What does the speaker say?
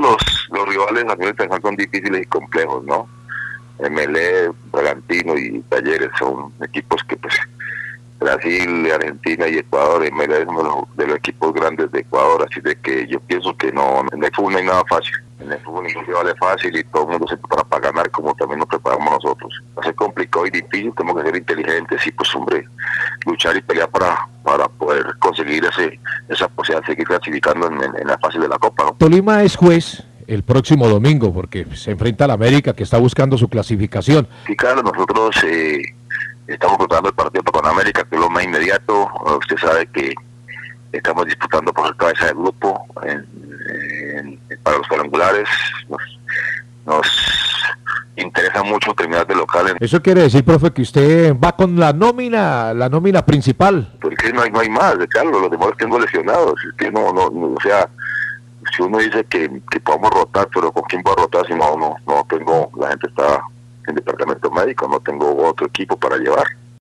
los, los rivales a nivel internacional son difíciles y complejos, ¿no? MLE, Bragantino y Talleres son equipos que pues Brasil, Argentina y Ecuador, MLE es uno de los, equipos grandes de Ecuador, así de que yo pienso que no, en el fútbol no hay nada fácil. En el fútbol ningún rival es fácil y todo el mundo se prepara para ganar como también nos preparamos nosotros. Va a ser complicado y difícil, tenemos que ser inteligentes y pues hombre, luchar y pelear para, para conseguir ese, esa posibilidad de seguir clasificando en, la fase de la Copa. Tolima es juez el próximo domingo, porque se enfrenta a la América que está buscando su clasificación. Sí, claro, nosotros eh, estamos disputando el partido con América, que es lo más inmediato. Usted sabe que estamos disputando por cabeza del grupo para los cuadrangulares. Nos, interesa mucho terminar de local. Eso quiere decir, profe, que usted va con la nómina, la nómina principal. Porque no hay, no hay más, Carlos, los demás tengo lesionados. que no, no, o sea, si uno dice que, que podamos rotar, pero ¿con quién voy a rotar si no, no, no tengo, la gente está en departamento médico, no tengo otro equipo para llevar.